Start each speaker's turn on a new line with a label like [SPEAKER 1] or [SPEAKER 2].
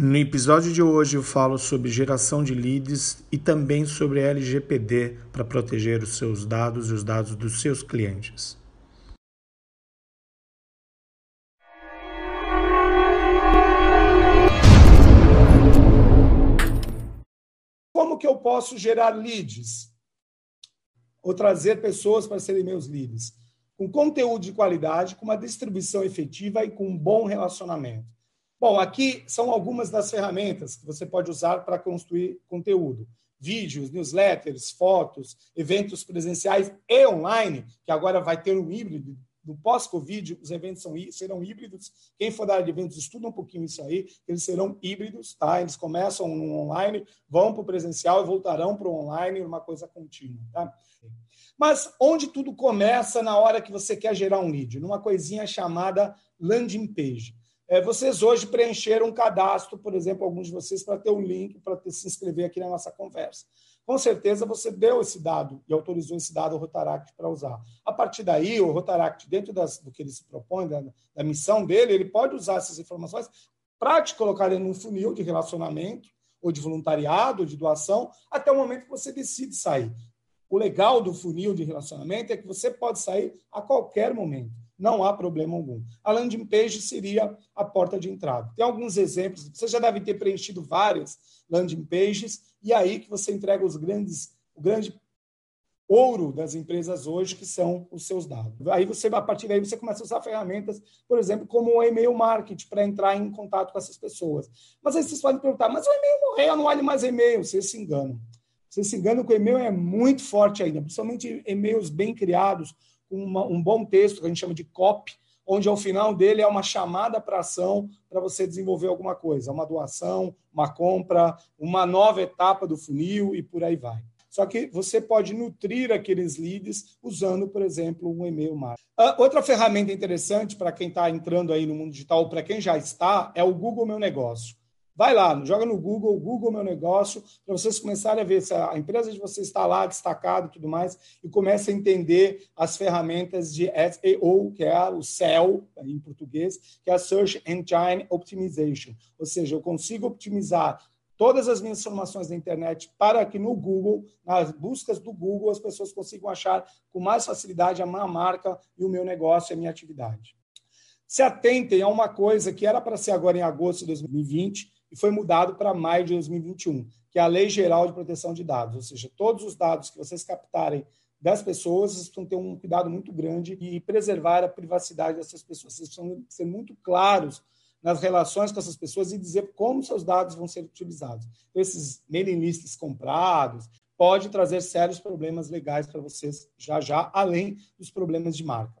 [SPEAKER 1] No episódio de hoje eu falo sobre geração de leads e também sobre LGPD para proteger os seus dados e os dados dos seus clientes. Como que eu posso gerar leads? Ou trazer pessoas para serem meus leads? Com conteúdo de qualidade, com uma distribuição efetiva e com um bom relacionamento. Bom, aqui são algumas das ferramentas que você pode usar para construir conteúdo. Vídeos, newsletters, fotos, eventos presenciais e online, que agora vai ter um híbrido. No pós-Covid, os eventos são, serão híbridos. Quem for da área de eventos, estuda um pouquinho isso aí. Eles serão híbridos, tá? Eles começam no online, vão para o presencial e voltarão para o online, uma coisa contínua, tá? Mas onde tudo começa na hora que você quer gerar um lead? Numa coisinha chamada landing page. É, vocês hoje preencheram um cadastro, por exemplo, alguns de vocês, para ter um link para se inscrever aqui na nossa conversa. Com certeza você deu esse dado e autorizou esse dado ao Rotaract para usar. A partir daí, o Rotaract, dentro das, do que ele se propõe, da, da missão dele, ele pode usar essas informações para te colocar em um funil de relacionamento, ou de voluntariado, ou de doação, até o momento que você decide sair. O legal do funil de relacionamento é que você pode sair a qualquer momento não há problema algum. A landing page seria a porta de entrada. Tem alguns exemplos, você já deve ter preenchido várias landing pages, e aí que você entrega os grandes, o grande ouro das empresas hoje, que são os seus dados. Aí você, a partir daí, você começa a usar ferramentas, por exemplo, como o e-mail marketing, para entrar em contato com essas pessoas. Mas aí vocês podem perguntar, mas o e-mail morreu, não olhe mais e-mail. Vocês se enganam. Vocês se enganam que o e-mail é muito forte ainda, principalmente e-mails bem criados, uma, um bom texto que a gente chama de copy, onde ao final dele é uma chamada para ação para você desenvolver alguma coisa, uma doação, uma compra, uma nova etapa do funil e por aí vai. Só que você pode nutrir aqueles leads usando, por exemplo, um e-mail marketing. Uh, outra ferramenta interessante para quem está entrando aí no mundo digital, para quem já está, é o Google Meu Negócio. Vai lá, joga no Google, Google Meu Negócio, para vocês começarem a ver se a empresa de vocês está lá destacado e tudo mais, e comece a entender as ferramentas de SEO, que é o SEO, em português, que é a Search Engine Optimization. Ou seja, eu consigo optimizar todas as minhas informações na internet para que no Google, nas buscas do Google, as pessoas consigam achar com mais facilidade a minha marca e o meu negócio e a minha atividade. Se atentem a uma coisa que era para ser agora em agosto de 2020, e foi mudado para maio de 2021, que é a Lei Geral de Proteção de Dados, ou seja, todos os dados que vocês captarem das pessoas, vocês precisam ter um cuidado muito grande e preservar a privacidade dessas pessoas. Vocês precisam ser muito claros nas relações com essas pessoas e dizer como seus dados vão ser utilizados. Então, esses mailing lists comprados pode trazer sérios problemas legais para vocês já já, além dos problemas de marca.